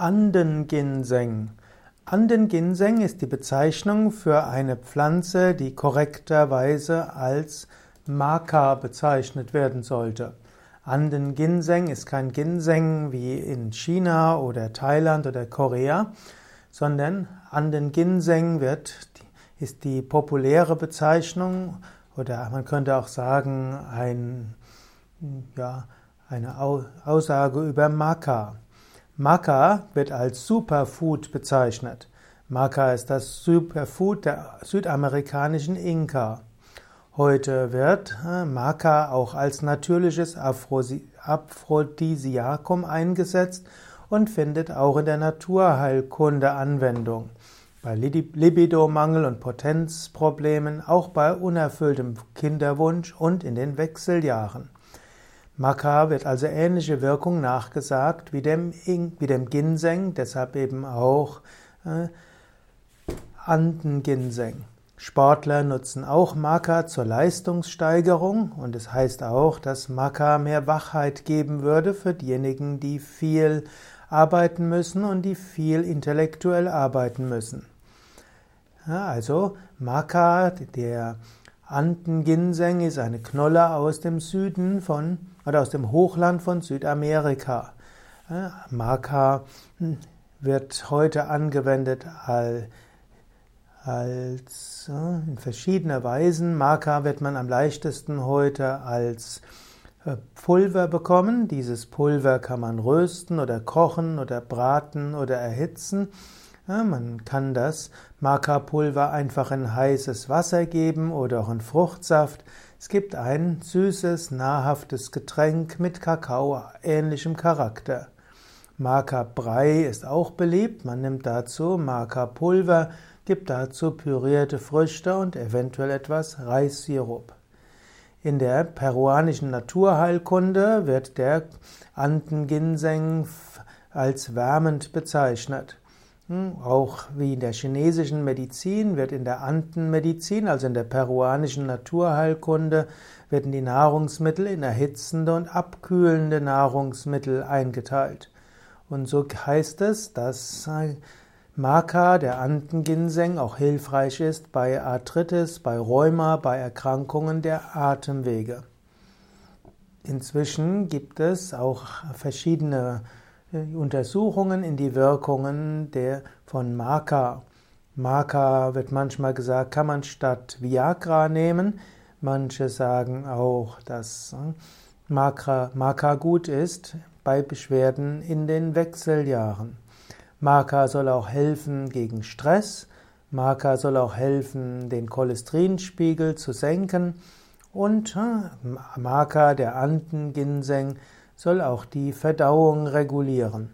Andenginseng. Andenginseng ist die Bezeichnung für eine Pflanze, die korrekterweise als Maca bezeichnet werden sollte. Andenginseng ist kein Ginseng wie in China oder Thailand oder Korea, sondern Andenginseng wird, ist die populäre Bezeichnung oder man könnte auch sagen ein, ja, eine Aussage über Maca. Maca wird als Superfood bezeichnet. Maca ist das Superfood der südamerikanischen Inka. Heute wird äh, Maca auch als natürliches Aphrodisiakum eingesetzt und findet auch in der Naturheilkunde Anwendung. Bei Libidomangel und Potenzproblemen, auch bei unerfülltem Kinderwunsch und in den Wechseljahren. Maca wird also ähnliche Wirkung nachgesagt wie dem, wie dem Ginseng, deshalb eben auch äh, Andenginseng. Sportler nutzen auch Maca zur Leistungssteigerung und es heißt auch, dass Maca mehr Wachheit geben würde für diejenigen, die viel arbeiten müssen und die viel intellektuell arbeiten müssen. Ja, also Maca, der Andenginseng ist eine Knolle aus dem Süden von oder aus dem Hochland von Südamerika. Maca hm, wird heute angewendet als, als in verschiedener Weisen. Maca wird man am leichtesten heute als äh, Pulver bekommen. Dieses Pulver kann man rösten oder kochen oder braten oder erhitzen. Ja, man kann das Maca-Pulver einfach in heißes Wasser geben oder auch in Fruchtsaft. Es gibt ein süßes, nahrhaftes Getränk mit Kakao-ähnlichem Charakter. Maca-Brei ist auch beliebt. Man nimmt dazu Maca-Pulver, gibt dazu pürierte Früchte und eventuell etwas Reissirup. In der peruanischen Naturheilkunde wird der Andenginseng als wärmend bezeichnet. Hm, auch wie in der chinesischen Medizin wird in der Andenmedizin, also in der peruanischen Naturheilkunde, werden die Nahrungsmittel in erhitzende und abkühlende Nahrungsmittel eingeteilt. Und so heißt es, dass Maca, der Andenginseng, auch hilfreich ist bei Arthritis, bei Rheuma, bei Erkrankungen der Atemwege. Inzwischen gibt es auch verschiedene Untersuchungen in die Wirkungen der, von Maca. Maca wird manchmal gesagt, kann man statt Viagra nehmen. Manche sagen auch, dass hm, Maca, Maca gut ist bei Beschwerden in den Wechseljahren. Maca soll auch helfen gegen Stress. Maca soll auch helfen, den Cholesterinspiegel zu senken. Und hm, Maca, der Andenginseng, soll auch die Verdauung regulieren.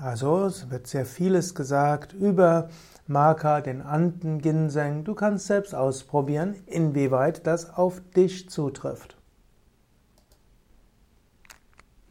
Also es wird sehr vieles gesagt über Maka, den Andenginseng. Du kannst selbst ausprobieren, inwieweit das auf dich zutrifft.